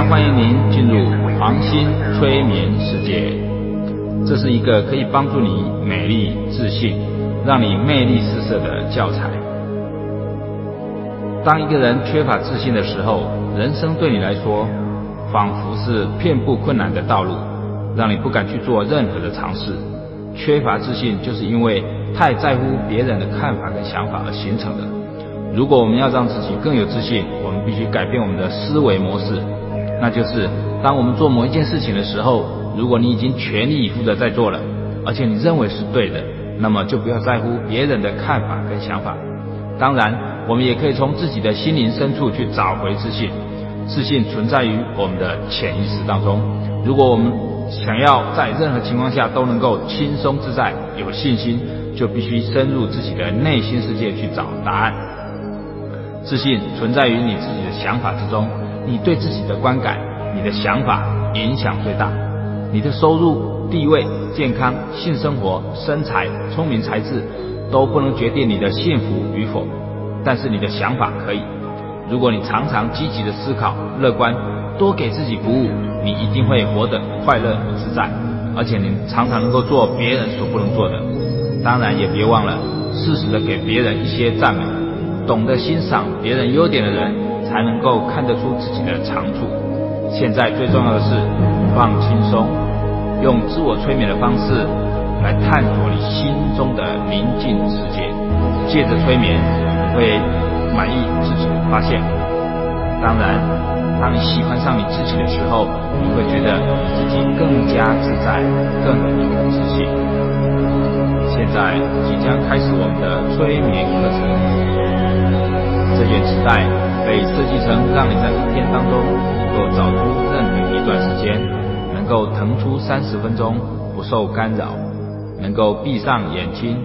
常欢迎您进入黄心催眠世界，这是一个可以帮助你美丽自信，让你魅力四射的教材。当一个人缺乏自信的时候，人生对你来说仿佛是遍布困难的道路，让你不敢去做任何的尝试。缺乏自信，就是因为太在乎别人的看法跟想法而形成的。如果我们要让自己更有自信，我们必须改变我们的思维模式。那就是当我们做某一件事情的时候，如果你已经全力以赴的在做了，而且你认为是对的，那么就不要在乎别人的看法跟想法。当然，我们也可以从自己的心灵深处去找回自信。自信存在于我们的潜意识当中。如果我们想要在任何情况下都能够轻松自在、有信心，就必须深入自己的内心世界去找答案。自信存在于你自己的想法之中，你对自己的观感、你的想法影响最大。你的收入、地位、健康、性生活、身材、聪明才智都不能决定你的幸福与否，但是你的想法可以。如果你常常积极的思考、乐观，多给自己鼓舞，你一定会活得快乐和自在，而且你常常能够做别人所不能做的。当然，也别忘了适时的给别人一些赞美。懂得欣赏别人优点的人，才能够看得出自己的长处。现在最重要的是放轻松，用自我催眠的方式来探索你心中的宁静世界。借着催眠，你会满意自己的发现。当然，当你喜欢上你自己的时候，你会觉得自己更加自在，更有自信。现在即将开始我们的催眠课程。这件磁带被设计成让你在一天当中能够找出任何一段时间，能够腾出三十分钟不受干扰，能够闭上眼睛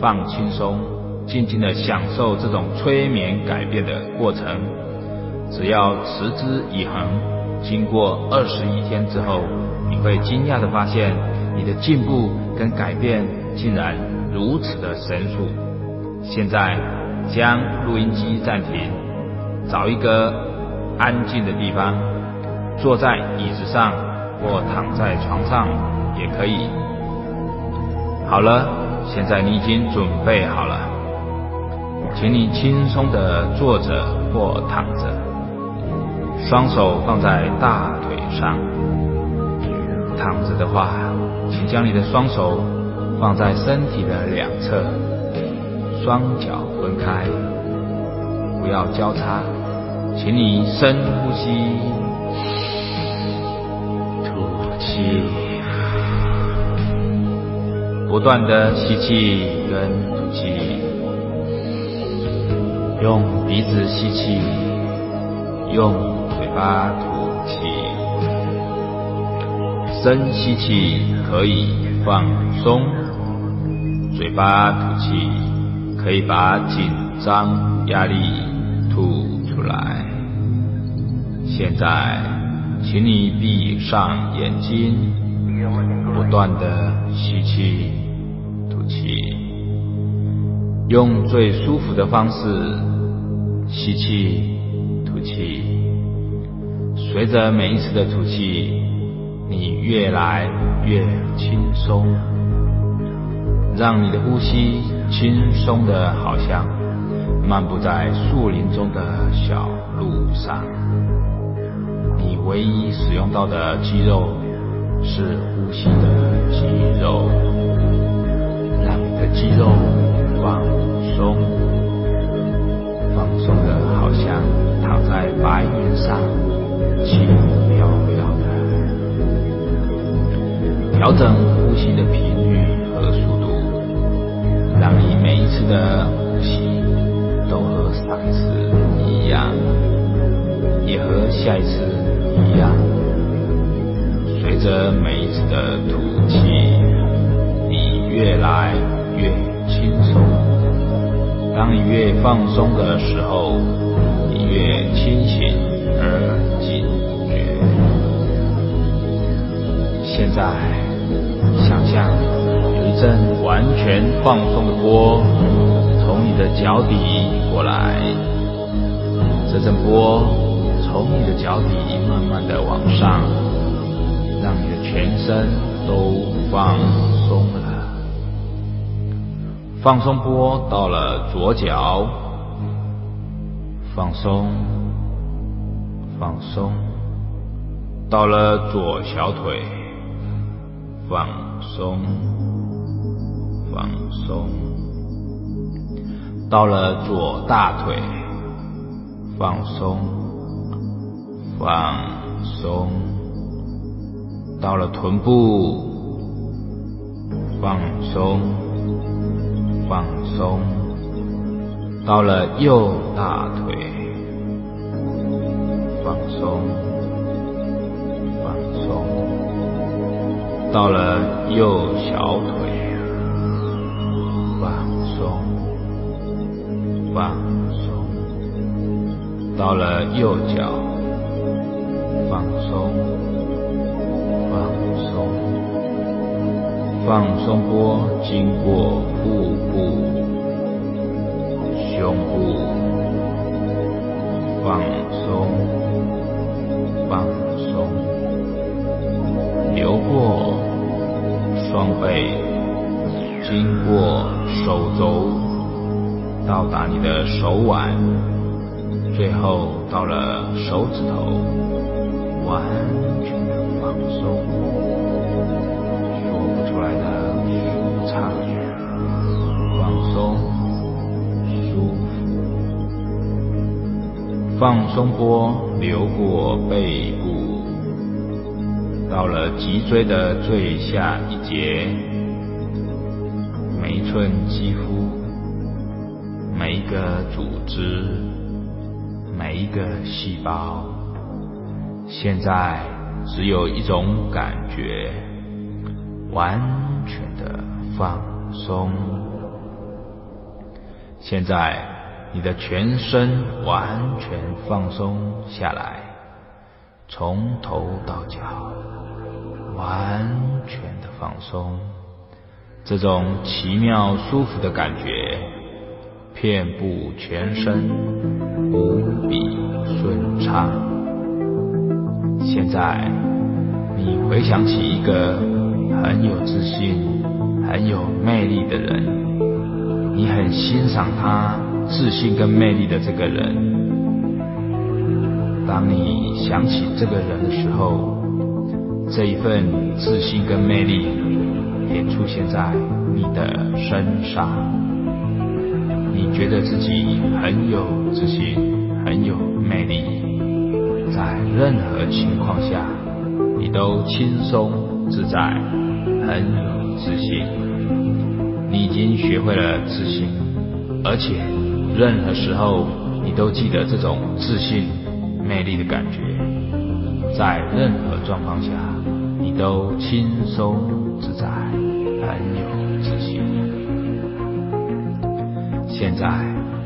放轻松，静静的享受这种催眠改变的过程。只要持之以恒，经过二十一天之后，你会惊讶的发现你的进步跟改变竟然如此的神速。现在。将录音机暂停，找一个安静的地方，坐在椅子上或躺在床上也可以。好了，现在你已经准备好了，请你轻松的坐着或躺着，双手放在大腿上。躺着的话，请将你的双手放在身体的两侧。双脚分开，不要交叉，请你深呼吸，吐气，不断的吸气跟吐气，用鼻子吸气，用嘴巴吐气，深吸气可以放松，嘴巴吐气。可以把紧张、压力现在，请你闭上眼睛，不断的吸气、吐气，用最舒服的方式吸气、吐气。随着每一次的吐气，你越来越轻松。让你的呼吸轻松的，好像漫步在树林中的小路上。唯一使用到的肌肉是呼吸的肌肉，让你的肌肉放松，放松的，好像躺在白云上，轻飘飘的。调整呼吸的频率和速度。让你每一次的呼吸都和上一次一样，也和下一次一样。随着每一次的吐气，你越来越轻松。当你越放松的时候，你越清醒而警觉。现在，想象有。一阵完全放松的波从你的脚底过来，这阵波从你的脚底慢慢的往上，让你的全身都放松了。放松波到了左脚，放松，放松，到了左小腿，放松，放松，到了左大腿，放松。放松，到了臀部，放松，放松，到了右大腿，放松，放松，到了右小腿，放松，放松，到了右脚。放松，放松，放松波经过腹部、胸部，放松，放松，流过双背，经过手肘，到达你的手腕，最后到了手指头。完全的放松，说不出来的舒畅、放松、舒服。放松波流过背部，到了脊椎的最下一节，每一寸肌肤、每一个组织、每一个细胞。现在只有一种感觉，完全的放松。现在你的全身完全放松下来，从头到脚完全的放松。这种奇妙舒服的感觉，遍布全身，无比顺畅。现在，你回想起一个很有自信、很有魅力的人，你很欣赏他自信跟魅力的这个人。当你想起这个人的时候，这一份自信跟魅力也出现在你的身上。你觉得自己很有自信、很有魅力。在任何情况下，你都轻松自在，很有自信。你已经学会了自信，而且任何时候你都记得这种自信、魅力的感觉。在任何状况下，你都轻松自在，很有自信。现在，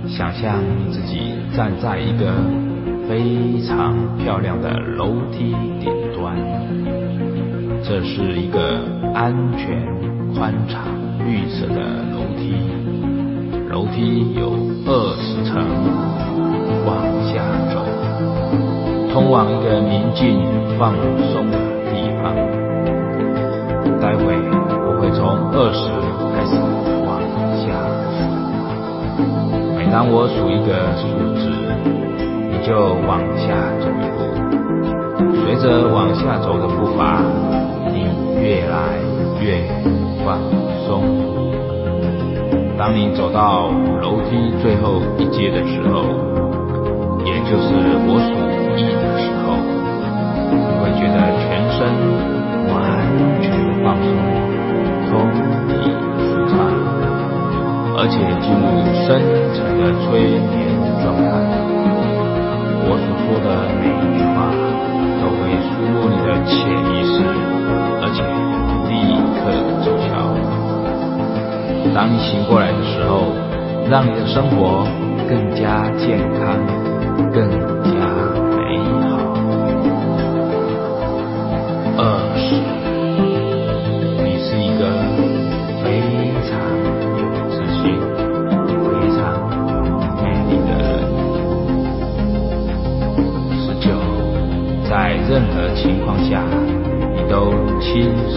想象你自己站在一个。非常漂亮的楼梯顶端，这是一个安全、宽敞、绿色的楼梯。楼梯有二十层，往下走，通往一个宁静、放松的地方。待会我会从二十开始往下数，每当我数一个数字。就往下走一步，随着往下走的步伐，你越来越放松。当你走到楼梯最后一阶的时候，也就是我数一的时候，你会觉得全身完全放松，通体舒畅，而且进入深层的催眠状态。我所说的每一句话都会输入你的潜意识，而且立刻奏效。当你醒过来的时候，让你的生活更加健康，更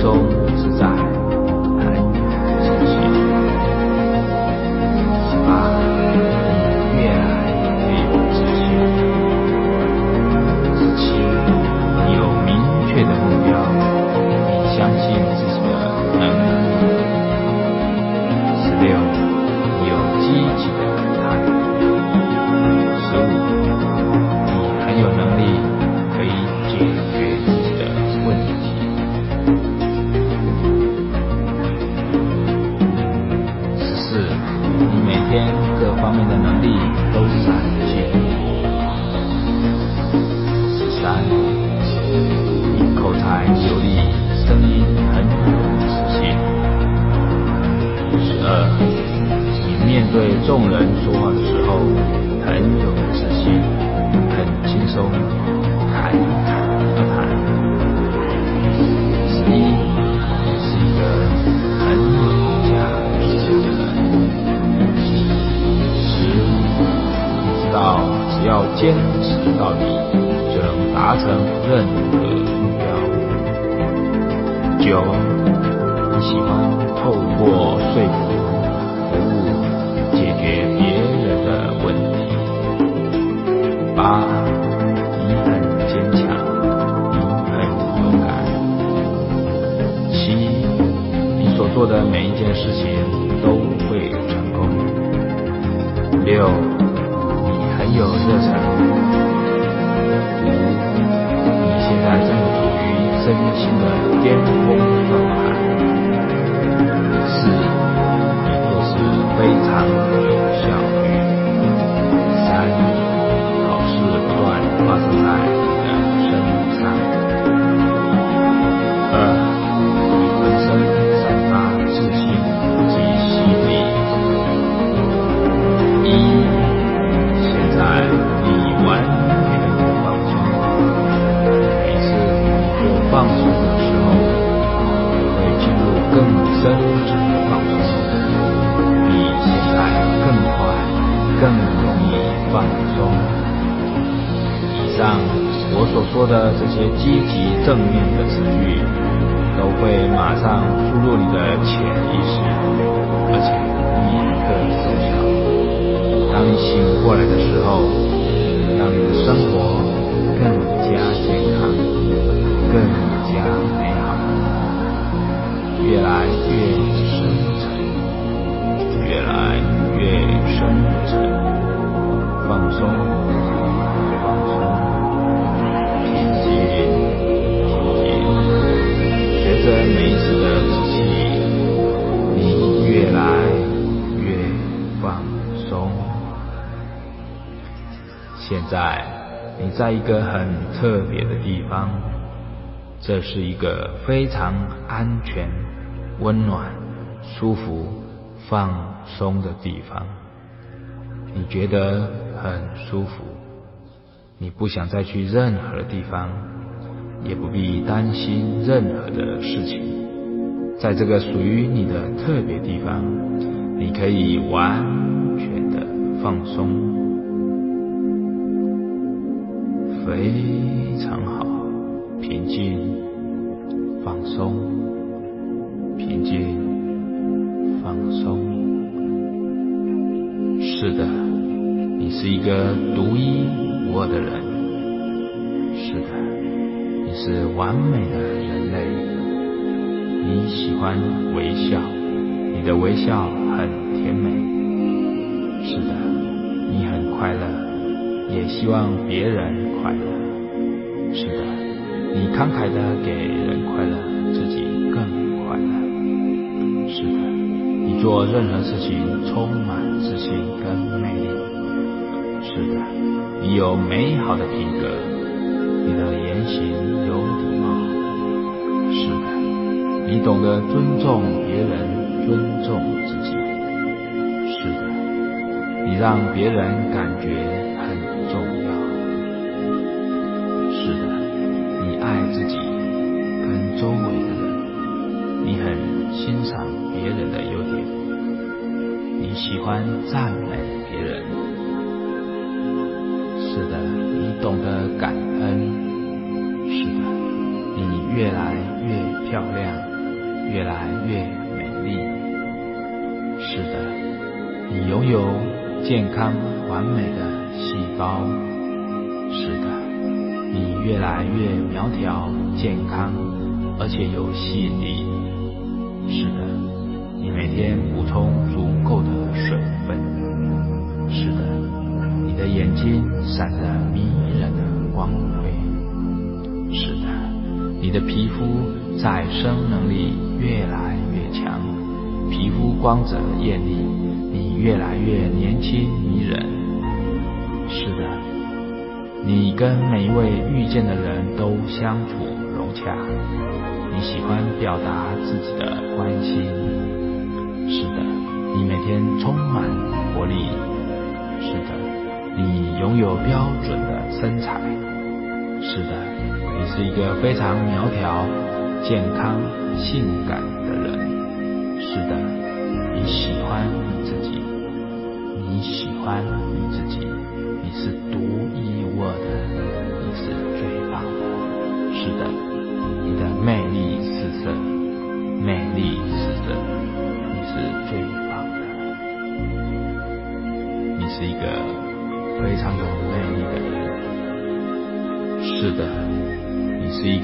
轻你有热忱。五，你现在正处于身心的巅峰你在一个很特别的地方，这是一个非常安全、温暖、舒服、放松的地方。你觉得很舒服，你不想再去任何地方，也不必担心任何的事情。在这个属于你的特别地方，你可以完全的放松。非常好，平静，放松，平静，放松。是的，你是一个独一无二的人。是的，你是完美的人类。你喜欢微笑，你的微笑很甜美。是的，你很快乐。也希望别人快乐。是的，你慷慨的给人快乐，自己更快乐。是的，你做任何事情充满自信跟魅力。是的，你有美好的品格，你的言行有礼貌。是的，你懂得尊重别人，尊重自己。是的，你让别人感觉。欢赞美别人。是的，你懂得感恩。是的，你越来越漂亮，越来越美丽。是的，你拥有健康完美的细胞。是的，你越来越苗条健康，而且有吸引力。是的，你每天补充足。闪着迷人的光辉。是的，你的皮肤再生能力越来越强，皮肤光泽艳丽，你越来越年轻迷人。是的，你跟每一位遇见的人都相处融洽，你喜欢表达自己的关心。是的，你每天充满活力。是的，你拥有标准的身材。是的。你是一个非常苗条、健康、性感的人。是的，你喜欢你自己，你喜欢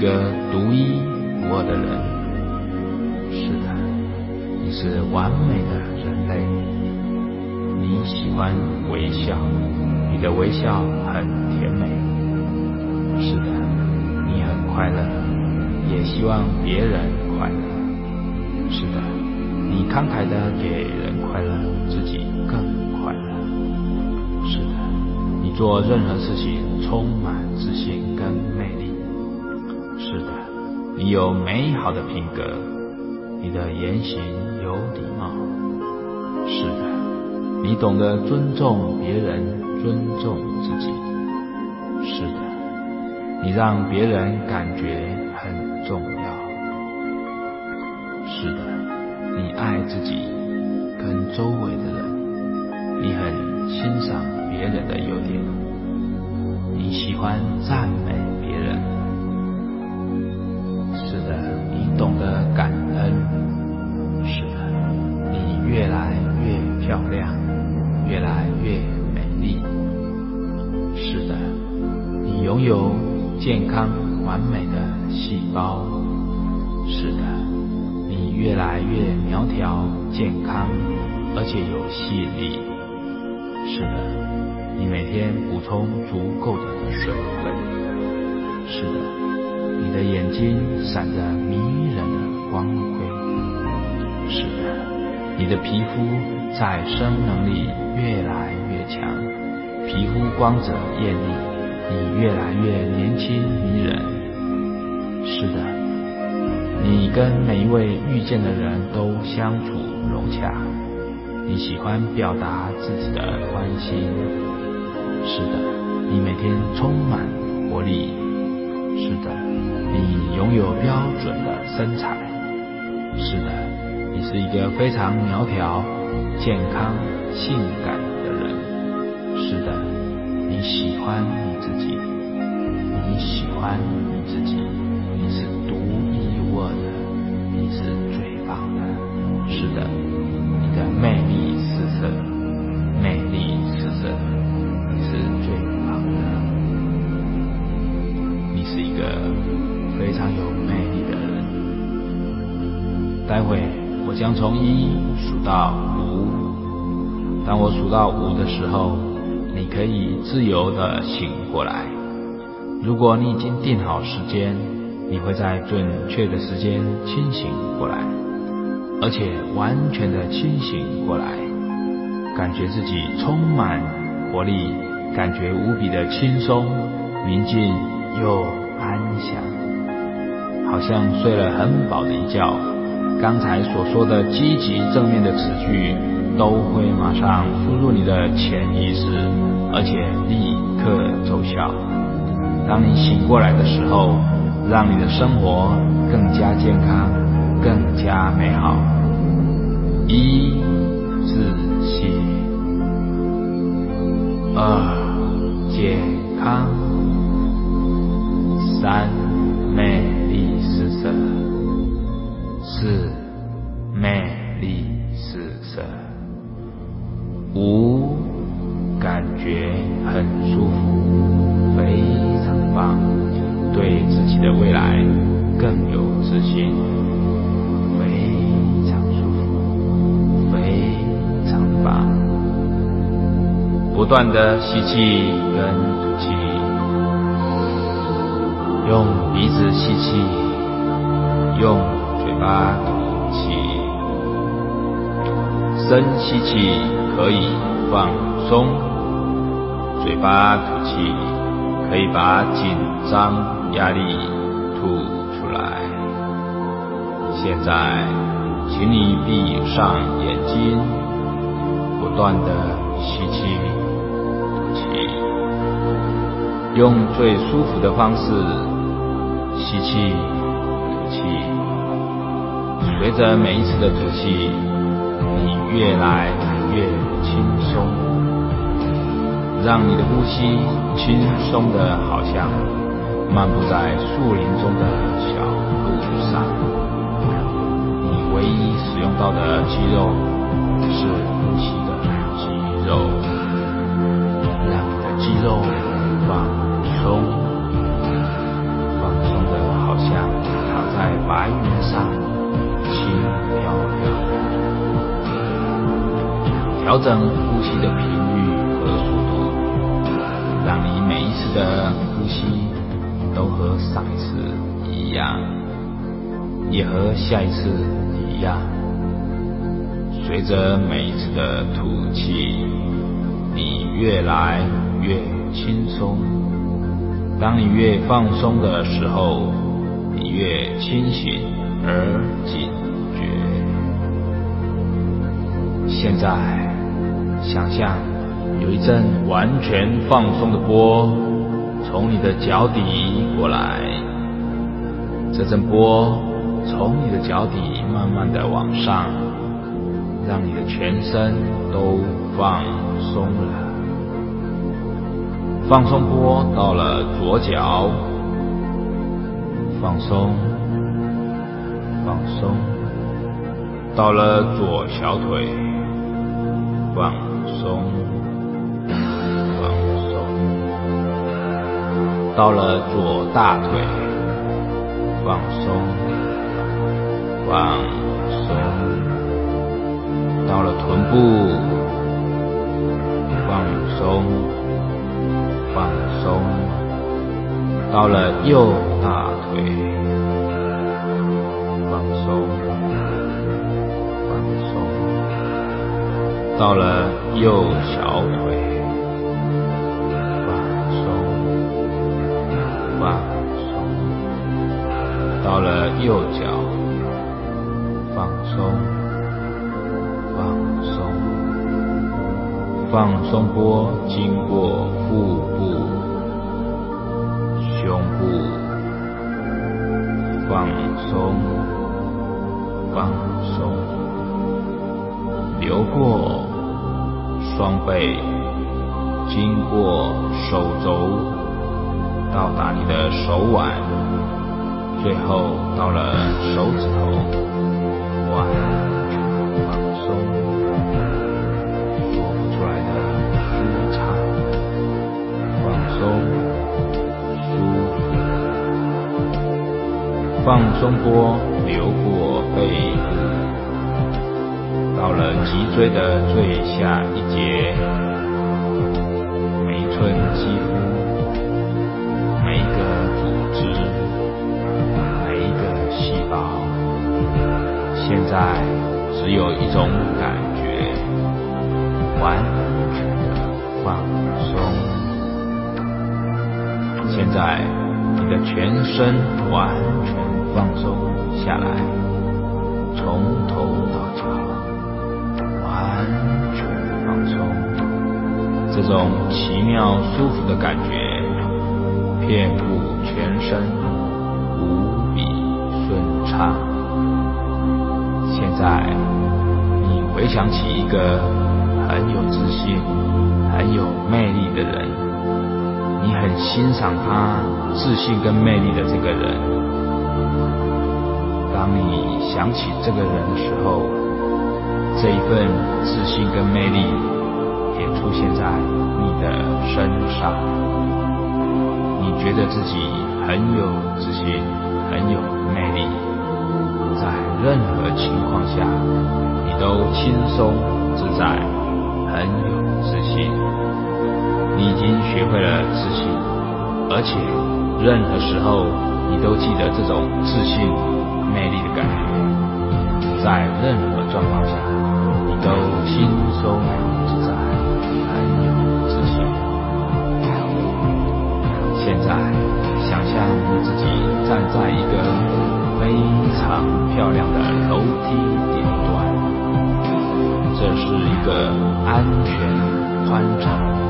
一个独一无二的人，是的，你是完美的人类。你喜欢微笑，你的微笑很甜美。是的，你很快乐，也希望别人快乐。是的，你慷慨的给人快乐，自己更快乐。是的，你做任何事情充满自信跟魅力。是的，你有美好的品格，你的言行有礼貌。是的，你懂得尊重别人，尊重自己。是的，你让别人感觉很重要。是的，你爱自己跟周围的人，你很欣赏别人的优点，你喜欢赞美。完美的细胞。是的，你越来越苗条、健康，而且有吸引力。是的，你每天补充足够的水分。是的。你的眼睛闪着迷人的光辉。是的，你的皮肤再生能力越来越强，皮肤光泽艳丽，你越来越年轻迷人。是的，你跟每一位遇见的人都相处融洽，你喜欢表达自己的关心。是的，你每天充满活力。是的，你拥有标准的身材。是的，你是一个非常苗条、健康、性感的人。是的，你喜欢你自己，你喜欢你自己，你是最棒的。是的，你的魅力四射，魅力四射，你是最棒的，你。是一个非常有魅力的人。待会我将从一数到五，当我数到五的时候，你可以自由的醒过来。如果你已经定好时间，你会在准确的时间清醒过来，而且完全的清醒过来，感觉自己充满活力，感觉无比的轻松、宁静。又安详，好像睡了很饱的一觉。刚才所说的积极正面的词句，都会马上输入你的潜意识，而且立刻奏效。当你醒过来的时候，让你的生活更加健康更加美好。一自信二健康。三魅力四射四魅力四射五不断的吸气跟吐气，用鼻子吸气，用嘴巴吐气。深吸气可以放松，嘴巴吐气可以把紧张。压力吐出来。现在，请你闭上眼睛，不断的吸气、气，用最舒服的方式吸气、吐气。随着每一次的吐气，你越来越轻松，让你的呼吸轻松的好像。漫步在树林中的小路上，你唯一使用到的肌肉是呼吸的肌肉，放松，放松的好像躺在白云上，轻飘飘。调整呼吸的频率和速度，让你每一次的呼吸。都和上一次一样，也和下一次一样。随着每一次的吐气，你越来越轻松。当你越放松的时候，你越清醒而警觉。现在，想象有一阵完全放松的波。从你的脚底过来，这阵波从你的脚底慢慢的往上，让你的全身都放松了。放松波到了左脚，放松，放松，到了左小腿，放松。放松到了左大腿，放松，放松；到了臀部，放松，放松；到了右大腿，放松，放松；到了右小腿。放松，放松到了右脚，放松，放松波经过腹部、胸部，放松，放松，流过双背，经过手肘，到达你的手腕。最后到了手指头，完波流过背部，到了脊椎的最下一节，每一寸肌肤，每一个组织。现在只有一种感觉，完全的放松。现在你的全身完全放松下来，从头到脚完全放松。这种奇妙舒服的感觉遍布全身，无比顺畅。现在你回想起一个很有自信、很有魅力的人，你很欣赏他自信跟魅力的这个人。当你想起这个人的时候，这一份自信跟魅力也出现在你的身上。你觉得自己很有自信，很有魅力，在任何情况下你都轻松自在，很有自信。你已经学会了自信，而且任何时候你都记得这种自信、魅力的感觉，在任何状况下你都轻松自在，很有自信。现在。想象你自己站在一个非常漂亮的楼梯顶端，这是一个安全、宽敞、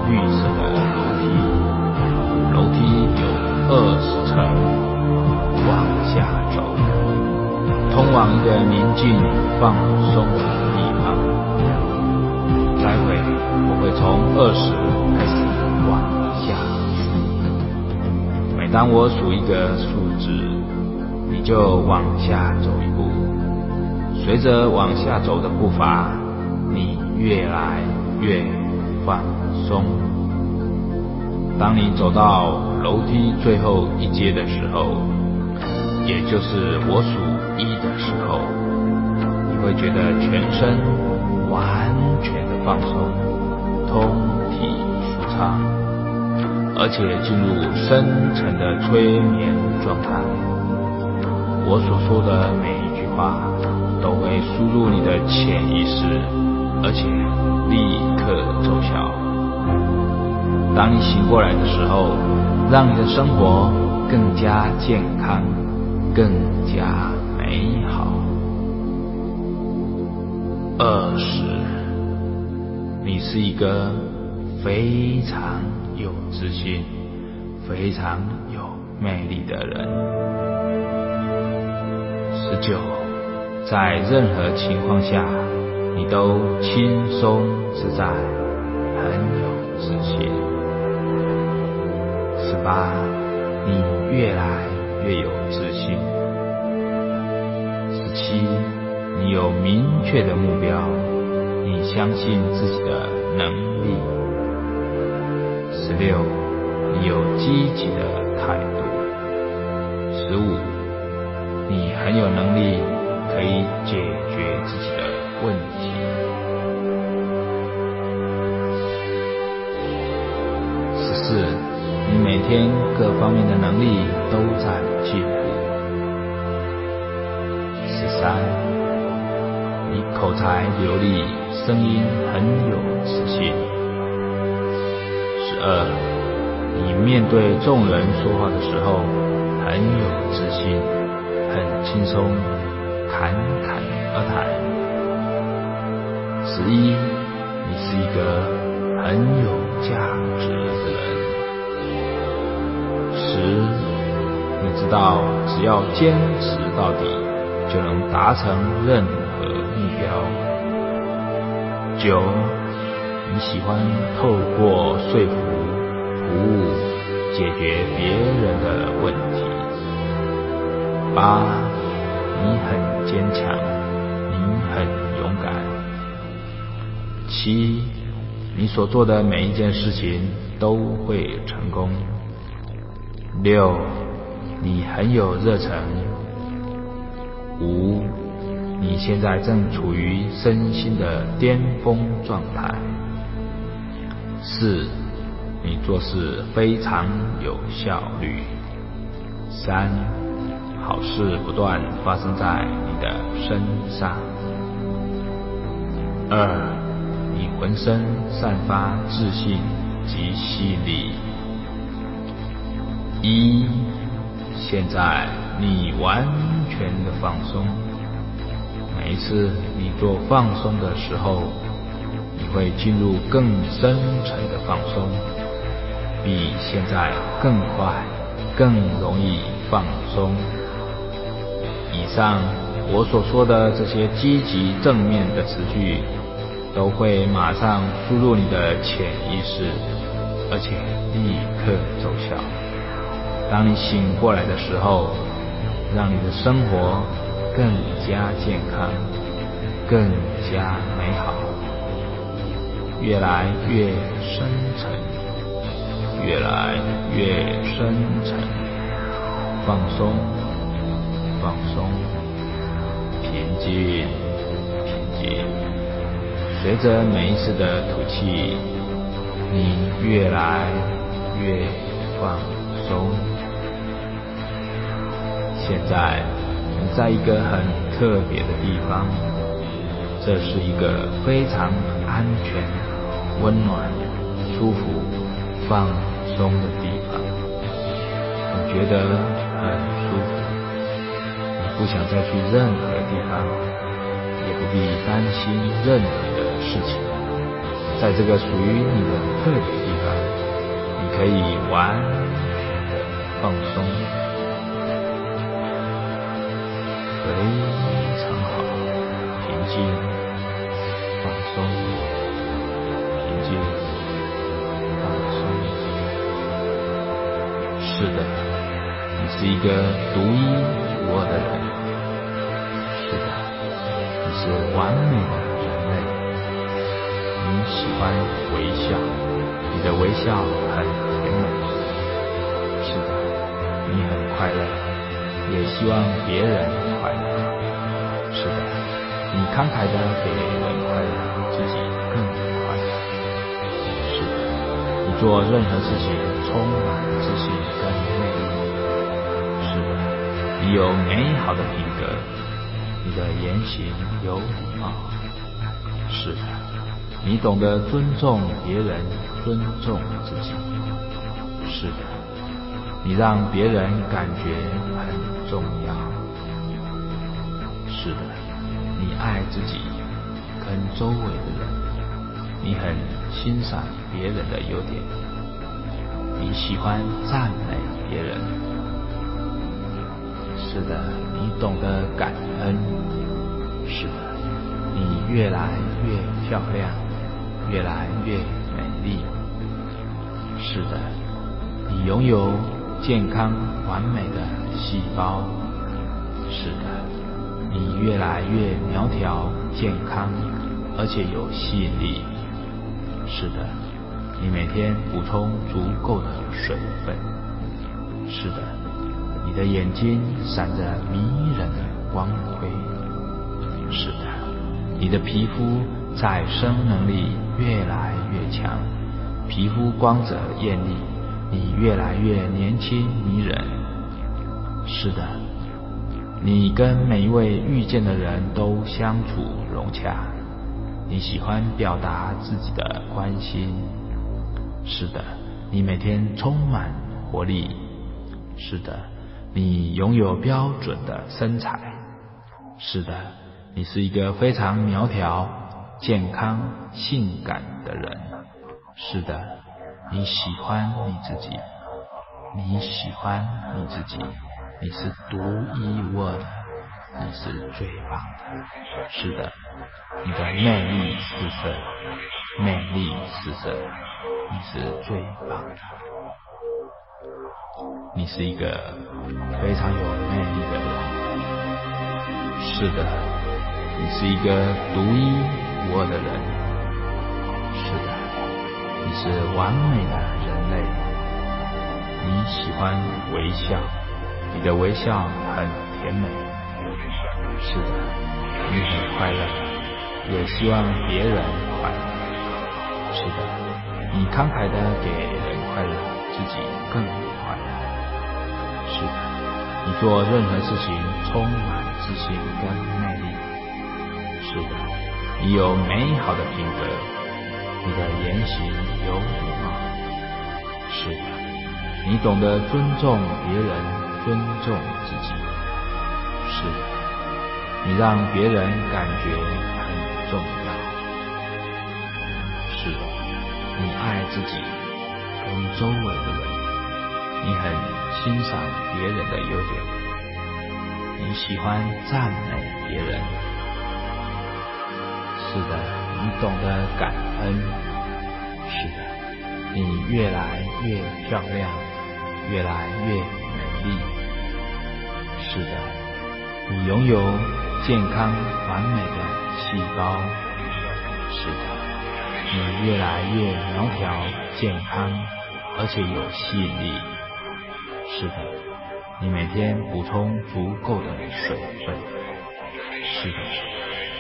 绿色的的宁静、放松的地方。待会我会从二十开始往下数，每。当我数一个数字，你就往下走一步。随着往下走的步伐，你越来越放松。当你走到楼梯最后一阶的时候，也就是我数一的时候，你会觉得全身完全的放松，通体舒畅。而且进入深层的催眠状态，我所说的每一句话都会输入你的潜意识，而且立刻奏效。当你醒过来的时候，让你的生活更加健康，更加美好。二十，你是一个非常。有自信、非常有魅力的人。十九，在任何情况下，你都轻松自在，很有自信。十八，你越来越有自信。十七，你有明确的目标，你相信自己的能力。十六，你有积极的态度。十五，你很有能力可以解决自己的问题。十四，你每天各方面的能力都在进步三，你口才流利，声音很有磁性。十二，你面对众人说话的时候很有自信，很轻松，侃侃而谈。十一，你是一个很有价值的人。十，你知道只要坚持到底，就能达成任何目标。九。你喜欢透过说服、服务解决别人的问题。八，你很坚强，你很勇敢。七，你所做的每一件事情都会成功。六，你很有热忱。五，你现在正处于身心的巅峰状态。四，你做事非常有效率。三，好事不断发生在你的身上。二，你浑身散发自信及吸引力。一，现在你完全的放松。每一次你做放松的时候。你会进入更深层的放松，比现在更快、更容易放松。以上我所说的这些积极正面的词句，都会马上输入你的潜意识，而且立刻奏效。当你醒过来的时候，让你的生活更加健康、更加美好。越来越深沉，越来越深沉，放松，放松，平静，平静。随着每一次的吐气，你越来越放松。现在你在一个很特别的地方，这是一个非常安全、温暖、舒服、放松的地方。你觉得很舒服，你不想再去任何地方，也不必担心任何的事情。在这个属于你的特别地方，你可以完全放松，非常好，平静，放松，平静，放松。是的，你是一个独一无二的人。是的，你是完美的人类。你喜欢微笑，你的微笑很甜美。是的，你很快乐，也希望别人。慷慨的给人快乐，自己更快乐。是的，你做任何事情充满自信跟魅力。是的，你有美好的品格，你的言行有礼貌。是的，你懂得尊重别人，尊重自己。是的，你让别人感觉很重要。是的，爱自己跟周围的人，你很欣赏别人的优点，你喜欢赞美别人。是的，你懂得感恩。是的，你越来越漂亮，越来越美丽。是的，你拥有健康完美的细胞。是的，你越来越苗条、健康，而且有吸引力。是的，你每天补充足够的水分。是的，你的眼睛闪着迷人的光辉。是的，你的皮肤再生能力越来越强，皮肤光泽艳丽，你越来越年轻迷人。是的，你跟每一位遇见的人都相处融洽，你喜欢表达自己的关心。是的，你每天充满活力。是的，你拥有标准的身材。是的，你是一个非常苗条、健康、性感的人。是的，你喜欢你自己，你喜欢你自己，你是独一无二的，你是最棒的。是的，你的魅力四射，魅力四射，你是最棒的。你是一个非常有魅力的人。是的，你是一个独一无二的人。是的，你是完美的人类。你喜欢微笑，你的微笑很甜美。是的，你很快乐，也希望别人快乐。是的，你慷慨的给人快乐，自己更快乐。是的，你做任何事情充满自信跟魅力。是的，你有美好的品格，你的言行有礼貌。是的，你懂得尊重别人，尊重自己。是的，你让别人感觉很重要。是的，你爱自己跟周围的人。你很欣赏别人的优点，你喜欢赞美别人。是的，你懂得感恩。是的，你越来越漂亮，越来越美丽。是的，你拥有健康完美的细胞。是的，你越来越苗条、健康，而且有吸引力。是的，你每天补充足够的水分。是的，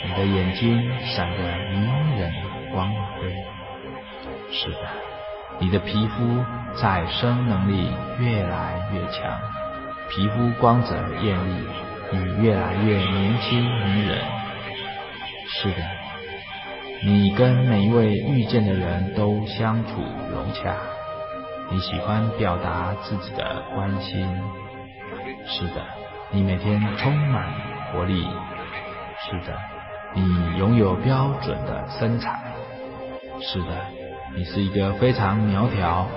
你的眼睛闪着迷人光辉。是的，你的皮肤再生能力越来越强，皮肤光泽艳丽，你越来越年轻迷人。是的，你跟每一位遇见的人都相处融洽，你喜欢表达自己的关心。是的，你每天充满活力。是的，你拥有标准的身材。是的，你是一个非常苗条、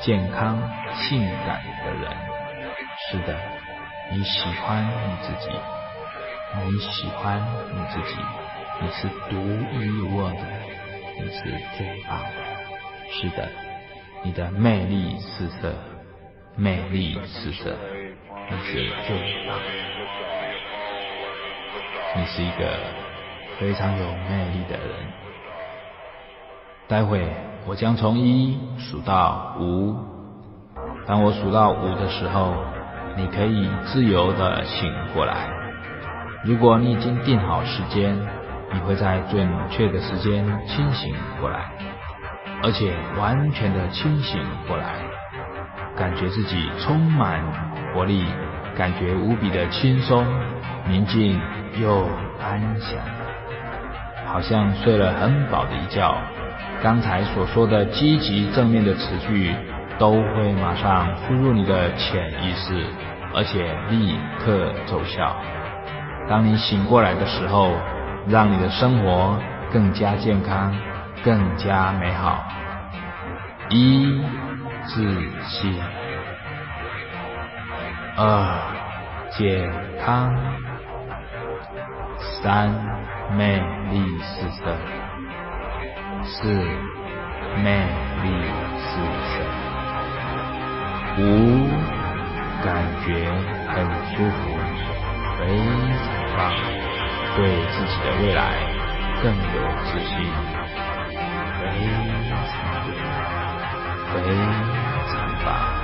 健康、性感的人。是的，你喜欢你自己，你喜欢你自己，你是独一无二的，你是最棒的。是的，你的魅力四射，魅力四射，你是最棒的。你是一个非常有魅力的人。待会我将从一数到五，当我数到五的时候，你可以自由的醒过来。如果你已经定好时间，你会在准确的时间清醒过来，而且完全的清醒过来，感觉自己充满活力，感觉无比的轻松、宁静。又安详，好像睡了很饱的一觉。刚才所说的积极正面的词句，都会马上输入你的潜意识，而且立刻奏效。当你醒过来的时候，让你的生活更加健康，更加美好。一自信，二健康。三魅力四射，四魅力四射，五感觉很舒服，非常棒，对自己的未来更有自信，非常非常棒。